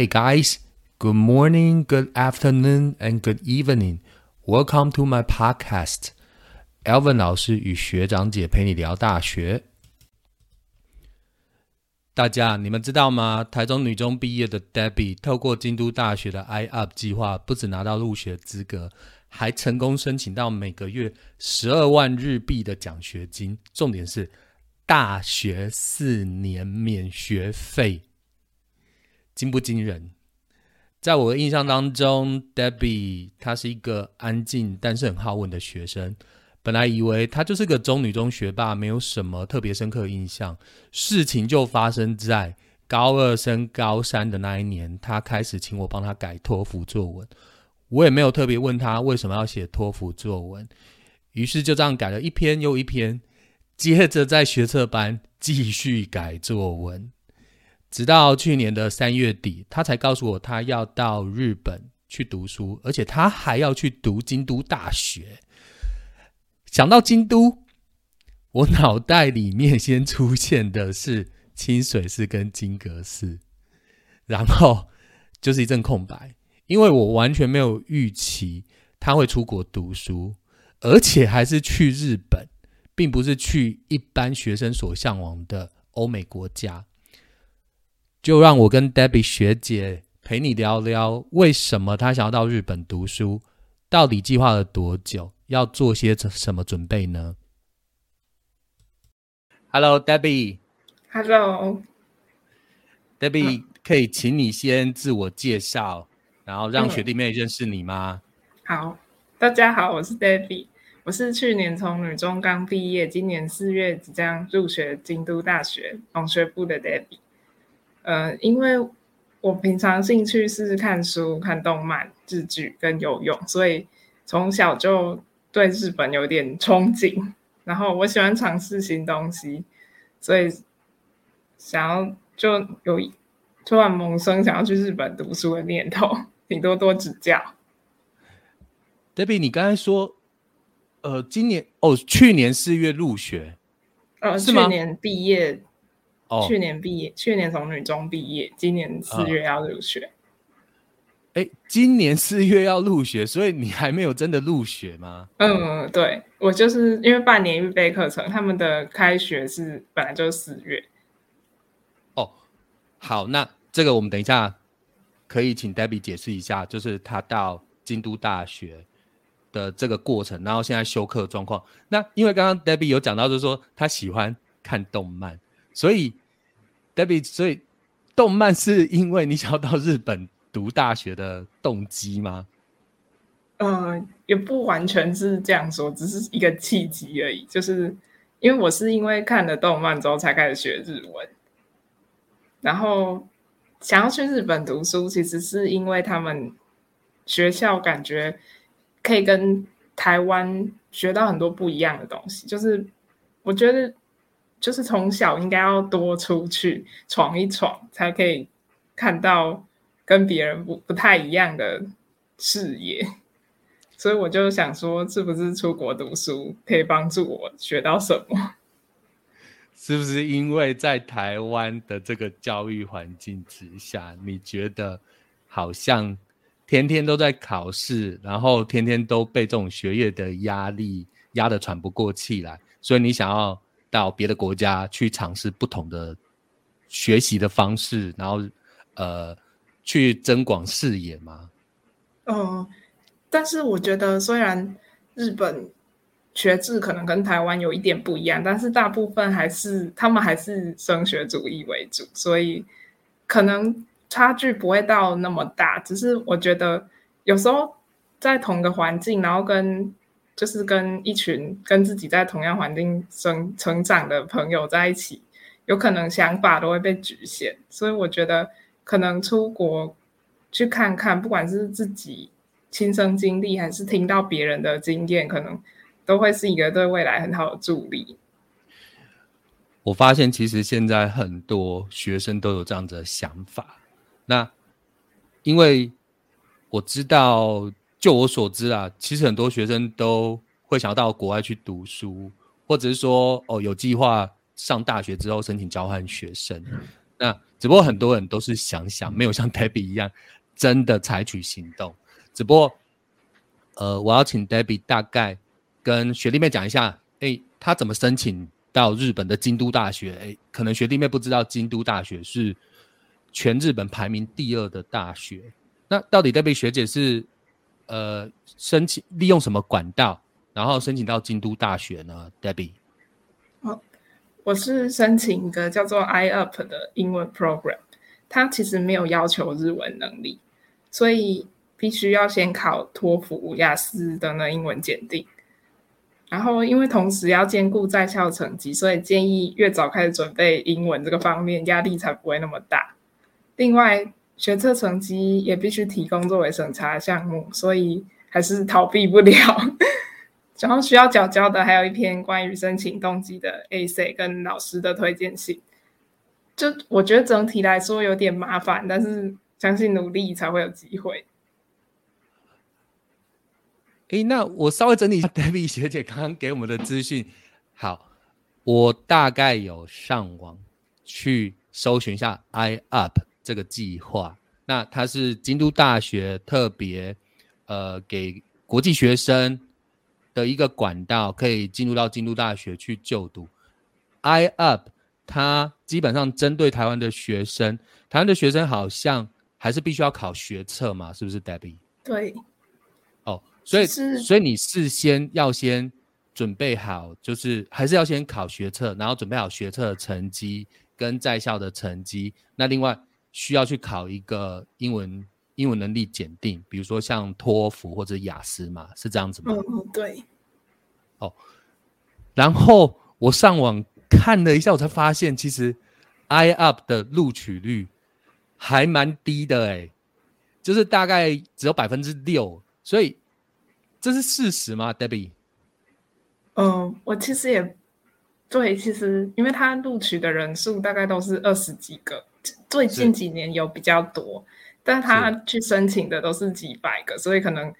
Hey guys, good morning, good afternoon, and good evening. Welcome to my podcast. Alvin 老师与学长姐陪你聊大学。大家，你们知道吗？台中女中毕业的 Debbie 透过京都大学的 i up 计划，不止拿到入学资格，还成功申请到每个月十二万日币的奖学金。重点是大学四年免学费。惊不惊人？在我的印象当中，Debbie 她是一个安静但是很好问的学生。本来以为她就是个中女中学霸，没有什么特别深刻印象。事情就发生在高二升高三的那一年，她开始请我帮她改托福作文。我也没有特别问她为什么要写托福作文，于是就这样改了一篇又一篇，接着在学测班继续改作文。直到去年的三月底，他才告诉我他要到日本去读书，而且他还要去读京都大学。想到京都，我脑袋里面先出现的是清水寺跟金阁寺，然后就是一阵空白，因为我完全没有预期他会出国读书，而且还是去日本，并不是去一般学生所向往的欧美国家。就让我跟 Debbie 学姐陪你聊聊，为什么她想要到日本读书，到底计划了多久，要做些什么准备呢？Hello，Debbie。Hello，Debbie，可以请你先自我介绍，然后让学弟妹认识你吗？好，大家好，我是 Debbie，我是去年从女中刚毕业，今年四月即将入学京都大学农学部的 Debbie。呃，因为我平常兴趣是看书、看动漫、日剧跟游泳，所以从小就对日本有点憧憬。然后我喜欢尝试新东西，所以想要就有突然萌生想要去日本读书的念头，请多多指教。Debbie，你刚才说，呃，今年哦，去年四月入学，呃，去年毕业。去年毕业，去年从女中毕业，今年四月要入学。哎，今年四月要入学，所以你还没有真的入学吗？嗯，对，我就是因为半年预备课程，他们的开学是本来就是四月。哦，好，那这个我们等一下可以请 Debbie 解释一下，就是他到京都大学的这个过程，然后现在休课状况。那因为刚刚 Debbie 有讲到，就是说他喜欢看动漫，所以。Debbie，所以动漫是因为你想要到日本读大学的动机吗？嗯，也不完全是这样说，只是一个契机而已。就是因为我是因为看了动漫之后才开始学日文，然后想要去日本读书，其实是因为他们学校感觉可以跟台湾学到很多不一样的东西。就是我觉得。就是从小应该要多出去闯一闯，才可以看到跟别人不不太一样的视野。所以我就想说，是不是出国读书可以帮助我学到什么？是不是因为在台湾的这个教育环境之下，你觉得好像天天都在考试，然后天天都被这种学业的压力压得喘不过气来，所以你想要？到别的国家去尝试不同的学习的方式，然后呃去增广视野吗？嗯，但是我觉得虽然日本学制可能跟台湾有一点不一样，但是大部分还是他们还是升学主义为主，所以可能差距不会到那么大。只是我觉得有时候在同个环境，然后跟就是跟一群跟自己在同样环境生成长的朋友在一起，有可能想法都会被局限，所以我觉得可能出国去看看，不管是自己亲身经历，还是听到别人的经验，可能都会是一个对未来很好的助力。我发现其实现在很多学生都有这样子的想法，那因为我知道。就我所知啊，其实很多学生都会想要到国外去读书，或者是说哦有计划上大学之后申请交换学生。那只不过很多人都是想想，没有像 Debbie 一样真的采取行动。只不过，呃，我要请 Debbie 大概跟学弟妹讲一下，哎，他怎么申请到日本的京都大学？哎，可能学弟妹不知道，京都大学是全日本排名第二的大学。那到底 Debbie 学姐是呃申请利用什么管道，然后申请到京都大学呢？Debbie？好我是申请一个叫做 iUp 的英文 program，它其实没有要求日文能力，所以必须要先考托福、雅思等等英文检定。然后因为同时要兼顾在校成绩，所以建议越早开始准备英文这个方面，压力才不会那么大。另外，学测成绩也必须提供作为审查项目，所以还是逃避不了。然后需要缴交的还有一篇关于申请动机的 A C 跟老师的推荐信，就我觉得整体来说有点麻烦，但是相信努力才会有机会。哎，那我稍微整理一下 Debbie 学姐刚刚给我们的资讯。好，我大概有上网去搜寻一下 I Up 这个计划，那它是京都大学特别呃给国际学生。的一个管道可以进入到京都大学去就读，iUp 它基本上针对台湾的学生，台湾的学生好像还是必须要考学测嘛，是不是，Debbie？对。哦，所以所以你事先要先准备好，就是还是要先考学测，然后准备好学测的成绩跟在校的成绩，那另外需要去考一个英文。英文能力检定，比如说像托福或者雅思嘛，是这样子吗？嗯，对。哦，然后我上网看了一下，我才发现其实 iUp 的录取率还蛮低的哎，就是大概只有百分之六，所以这是事实吗，Debbie？嗯，我其实也对，其实因为他录取的人数大概都是二十几个，最近几年有比较多。但他去申请的都是几百个，所以可能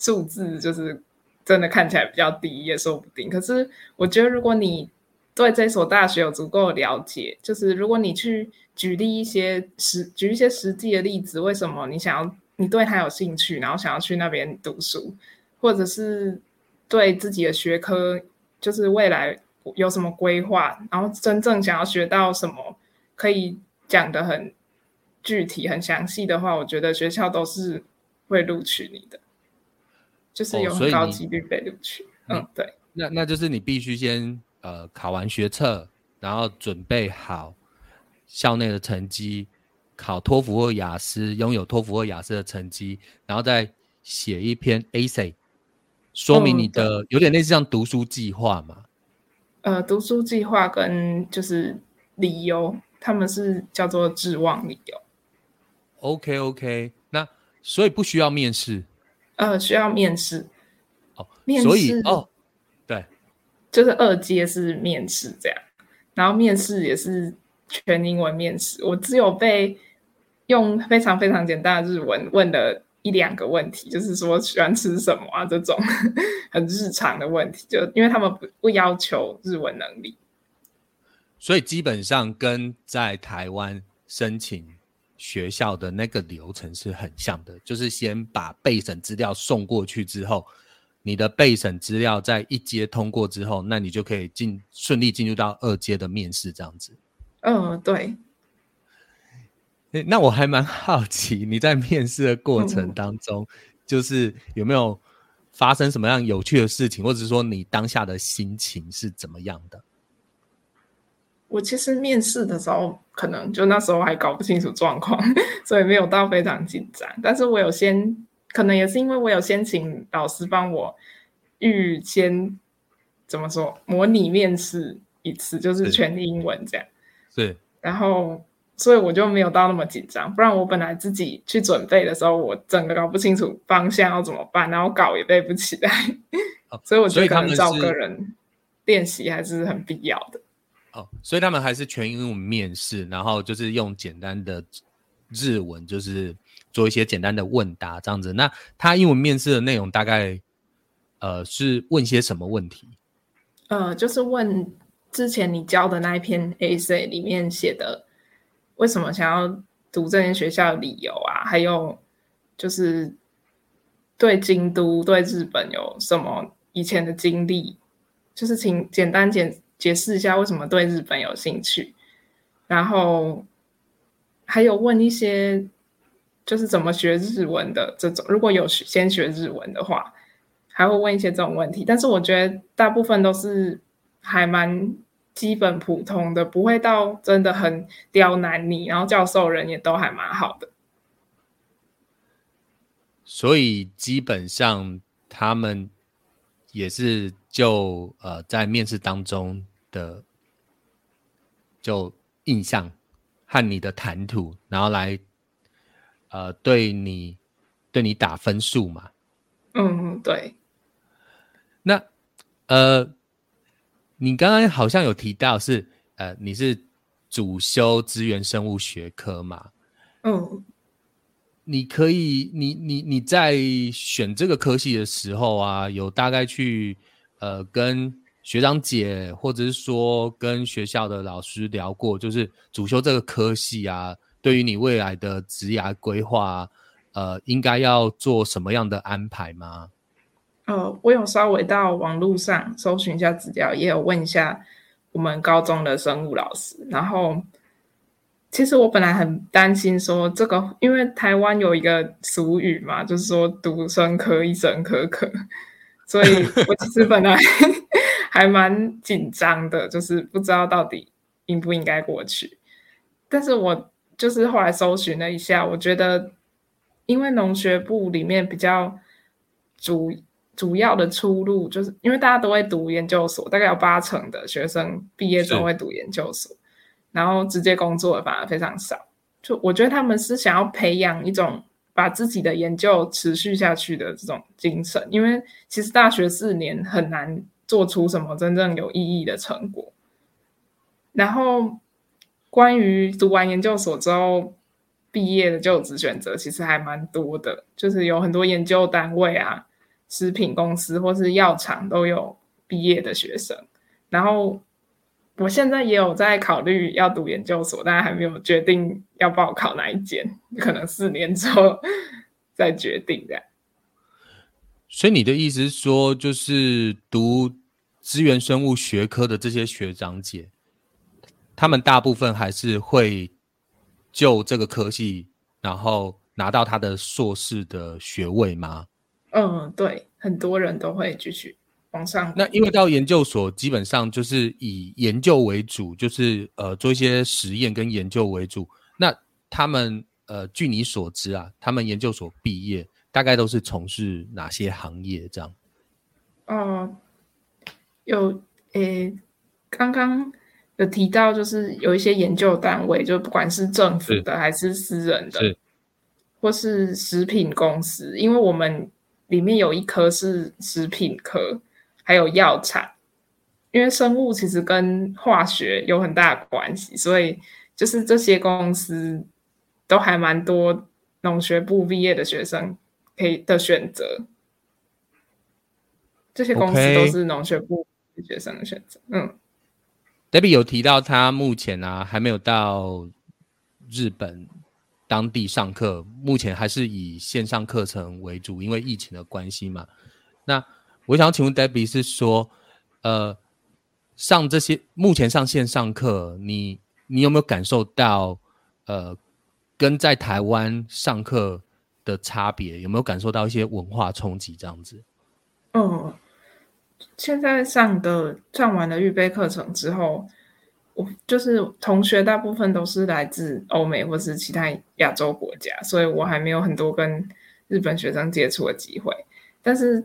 数字就是真的看起来比较低，也说不定。可是我觉得，如果你对这所大学有足够了解，就是如果你去举例一些实举一些实际的例子，为什么你想要你对他有兴趣，然后想要去那边读书，或者是对自己的学科就是未来有什么规划，然后真正想要学到什么，可以讲的很。具体很详细的话，我觉得学校都是会录取你的，就是有很高几率被录取。嗯，对。那那就是你必须先呃考完学测，然后准备好校内的成绩，考托福或雅思，拥有托福或雅思的成绩，然后再写一篇 AC，说明你的有点类似像读书计划嘛。呃，读书计划跟就是理由，他们是叫做志望理由。OK OK，那所以不需要面试，呃，需要面试哦。面试哦，对，就是二阶是面试这样，然后面试也是全英文面试。我只有被用非常非常简单的日文问了一两个问题，就是说喜欢吃什么啊这种 很日常的问题，就因为他们不不要求日文能力，所以基本上跟在台湾申请。学校的那个流程是很像的，就是先把备审资料送过去之后，你的备审资料在一阶通过之后，那你就可以进顺利进入到二阶的面试这样子。嗯，对。那我还蛮好奇，你在面试的过程当中，就是有没有发生什么样有趣的事情，或者是说你当下的心情是怎么样的？我其实面试的时候，可能就那时候还搞不清楚状况，所以没有到非常紧张。但是我有先，可能也是因为我有先请老师帮我预先怎么说模拟面试一次，就是全英文这样。是。然后，所以我就没有到那么紧张。不然我本来自己去准备的时候，我整个搞不清楚方向要怎么办，然后稿也背不起来。所以我觉得可能找个人练习还是很必要的。哦，所以他们还是全英文面试，然后就是用简单的日文，就是做一些简单的问答这样子。那他英文面试的内容大概，呃，是问些什么问题？呃，就是问之前你教的那一篇 A C 里面写的为什么想要读这间学校的理由啊，还有就是对京都、对日本有什么以前的经历，就是请简单简解释一下为什么对日本有兴趣，然后还有问一些就是怎么学日文的这种，如果有先学日文的话。还会问一些这种问题，但是我觉得大部分都是还蛮基本普通的，不会到真的很刁难你。然后教授人也都还蛮好的，所以基本上他们也是就呃在面试当中的就印象和你的谈吐，然后来呃对你对你打分数嘛。嗯，对。那，呃，你刚刚好像有提到是，呃，你是主修资源生物学科嘛？嗯，你可以，你你你在选这个科系的时候啊，有大概去呃跟学长姐或者是说跟学校的老师聊过，就是主修这个科系啊，对于你未来的职涯规划，呃，应该要做什么样的安排吗？呃，我有稍微到网络上搜寻一下资料，也有问一下我们高中的生物老师。然后，其实我本来很担心说这个，因为台湾有一个俗语嘛，就是说“独生科一生可可”，所以我其实本来 还蛮紧张的，就是不知道到底应不应该过去。但是我就是后来搜寻了一下，我觉得因为农学部里面比较主。主要的出路就是因为大家都会读研究所，大概有八成的学生毕业之后会读研究所，然后直接工作的反而非常少。就我觉得他们是想要培养一种把自己的研究持续下去的这种精神，因为其实大学四年很难做出什么真正有意义的成果。然后关于读完研究所之后毕业的就职选择，其实还蛮多的，就是有很多研究单位啊。食品公司或是药厂都有毕业的学生，然后我现在也有在考虑要读研究所，但还没有决定要报考哪一间，可能四年之后 再决定的。所以你的意思是说，就是读资源生物学科的这些学长姐，他们大部分还是会就这个科系，然后拿到他的硕士的学位吗？嗯，对，很多人都会继续往上。那因为到研究所，基本上就是以研究为主，就是呃做一些实验跟研究为主。那他们呃，据你所知啊，他们研究所毕业大概都是从事哪些行业？这样？哦，有诶，刚刚有提到，就是有一些研究单位，就不管是政府的还是私人的，或是食品公司，因为我们。里面有一科是食品科，还有药厂，因为生物其实跟化学有很大的关系，所以就是这些公司都还蛮多农学部毕业的学生可以的选择。这些公司都是农学部学生的选择。嗯，Debbie 有提到他目前啊还没有到日本。当地上课目前还是以线上课程为主，因为疫情的关系嘛。那我想请问 Debbie 是说，呃，上这些目前上线上课，你你有没有感受到，呃，跟在台湾上课的差别？有没有感受到一些文化冲击？这样子？嗯，现在上的上完了预备课程之后。我就是同学大部分都是来自欧美或是其他亚洲国家，所以我还没有很多跟日本学生接触的机会。但是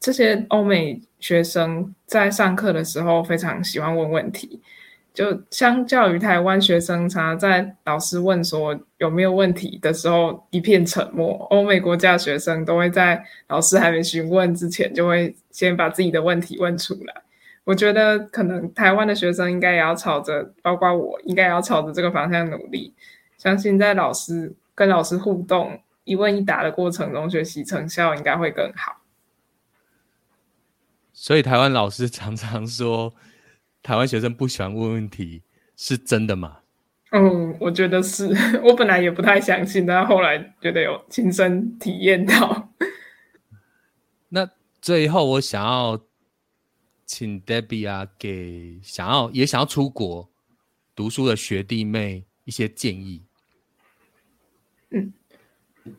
这些欧美学生在上课的时候非常喜欢问问题，就相较于台湾学生，常常在老师问说有没有问题的时候一片沉默，欧美国家学生都会在老师还没询问之前，就会先把自己的问题问出来。我觉得可能台湾的学生应该也要朝着，包括我应该也要朝着这个方向努力。相信在老师跟老师互动、一问一答的过程中，学习成效应该会更好。所以台湾老师常常说，台湾学生不喜欢问问题，是真的吗？嗯，我觉得是 我本来也不太相信，但后来觉得有亲身体验到。那最后我想要请 Debbie 啊，给想要也想要出国读书的学弟妹一些建议。嗯，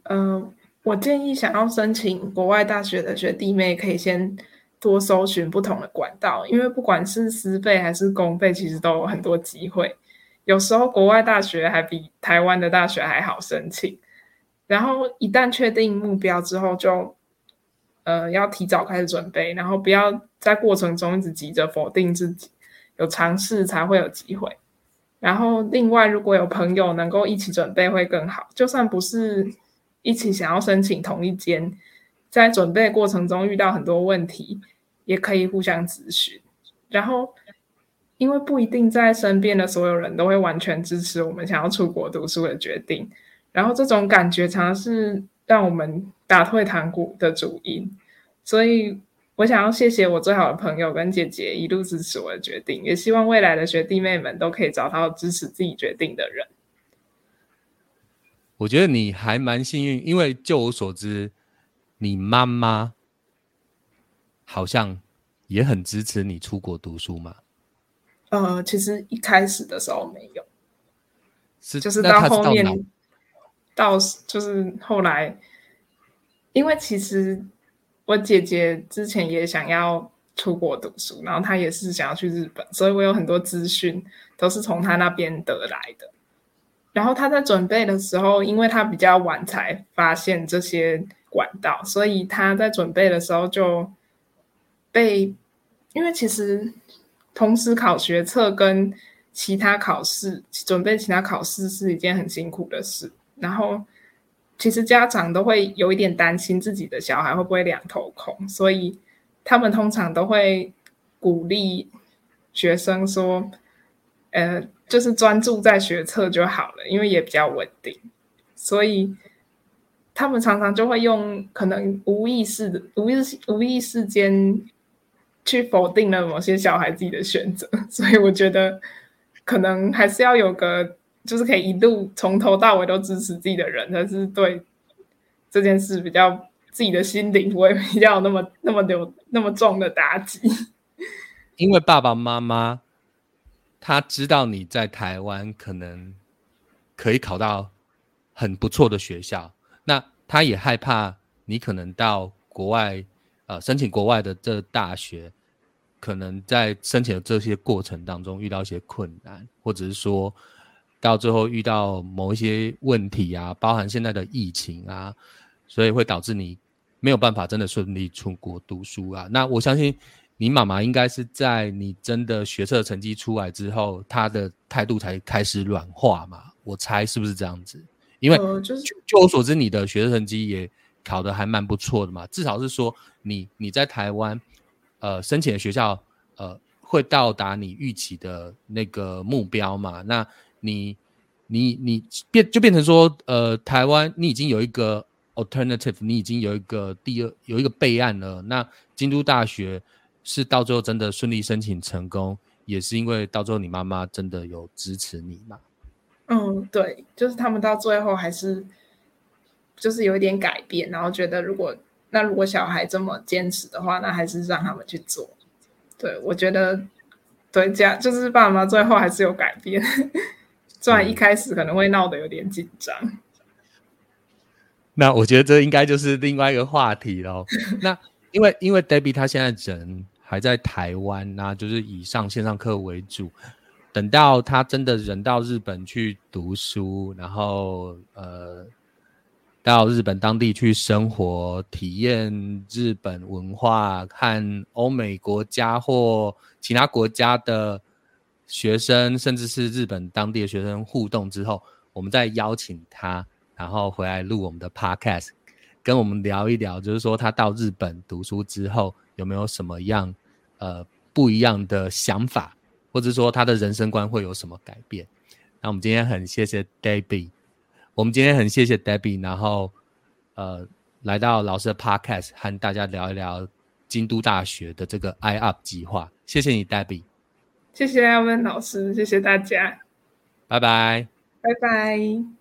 呃，我建议想要申请国外大学的学弟妹可以先多搜寻不同的管道，因为不管是私费还是公费，其实都有很多机会。有时候国外大学还比台湾的大学还好申请，然后一旦确定目标之后，就呃要提早开始准备，然后不要在过程中一直急着否定自己，有尝试才会有机会。然后另外，如果有朋友能够一起准备会更好，就算不是一起想要申请同一间，在准备过程中遇到很多问题，也可以互相咨询，然后。因为不一定在身边的所有人都会完全支持我们想要出国读书的决定，然后这种感觉常常是让我们打退堂鼓的主因。所以我想要谢谢我最好的朋友跟姐姐一路支持我的决定，也希望未来的学弟妹们都可以找到支持自己决定的人。我觉得你还蛮幸运，因为就我所知，你妈妈好像也很支持你出国读书嘛。呃，其实一开始的时候没有，是就是到后面，到就是后来，因为其实我姐姐之前也想要出国读书，然后她也是想要去日本，所以我有很多资讯都是从她那边得来的。然后她在准备的时候，因为她比较晚才发现这些管道，所以他在准备的时候就被，因为其实。同时考学测跟其他考试，准备其他考试是一件很辛苦的事。然后，其实家长都会有一点担心自己的小孩会不会两头空，所以他们通常都会鼓励学生说：“呃，就是专注在学测就好了，因为也比较稳定。”所以他们常常就会用可能无意识的、无意识、无意识间。去否定了某些小孩自己的选择，所以我觉得可能还是要有个，就是可以一路从头到尾都支持自己的人，才是对这件事比较自己的心灵不会比较那么那么有那么重的打击。因为爸爸妈妈他知道你在台湾可能可以考到很不错的学校，他也害怕你可能到国外呃申请国外的这大学。可能在申请的这些过程当中遇到一些困难，或者是说到最后遇到某一些问题啊，包含现在的疫情啊，所以会导致你没有办法真的顺利出国读书啊。那我相信你妈妈应该是在你真的学测成绩出来之后，她的态度才开始软化嘛。我猜是不是这样子？因为就是就我所知，你的学生成绩也考得还蛮不错的嘛，至少是说你你在台湾。呃，申请的学校，呃，会到达你预期的那个目标嘛？那你，你，你变就变成说，呃，台湾你已经有一个 alternative，你已经有一个第二有一个备案了。那京都大学是到最后真的顺利申请成功，也是因为到最后你妈妈真的有支持你嘛？嗯，对，就是他们到最后还是就是有一点改变，然后觉得如果。那如果小孩这么坚持的话，那还是让他们去做。对我觉得，对家就是爸爸妈妈最后还是有改变，虽然一开始可能会闹得有点紧张。那我觉得这应该就是另外一个话题喽。那因为因为 Debbie 他现在人还在台湾，那就是以上线上课为主。等到他真的人到日本去读书，然后呃。到日本当地去生活，体验日本文化，看欧美国家或其他国家的学生，甚至是日本当地的学生互动之后，我们再邀请他，然后回来录我们的 podcast，跟我们聊一聊，就是说他到日本读书之后有没有什么样呃不一样的想法，或者说他的人生观会有什么改变？那我们今天很谢谢 Debbie。我们今天很谢谢 Debbie，然后呃来到老师的 Podcast 和大家聊一聊京都大学的这个 iUp 计划。谢谢你，Debbie。谢谢阿文老师，谢谢大家。拜拜，拜拜。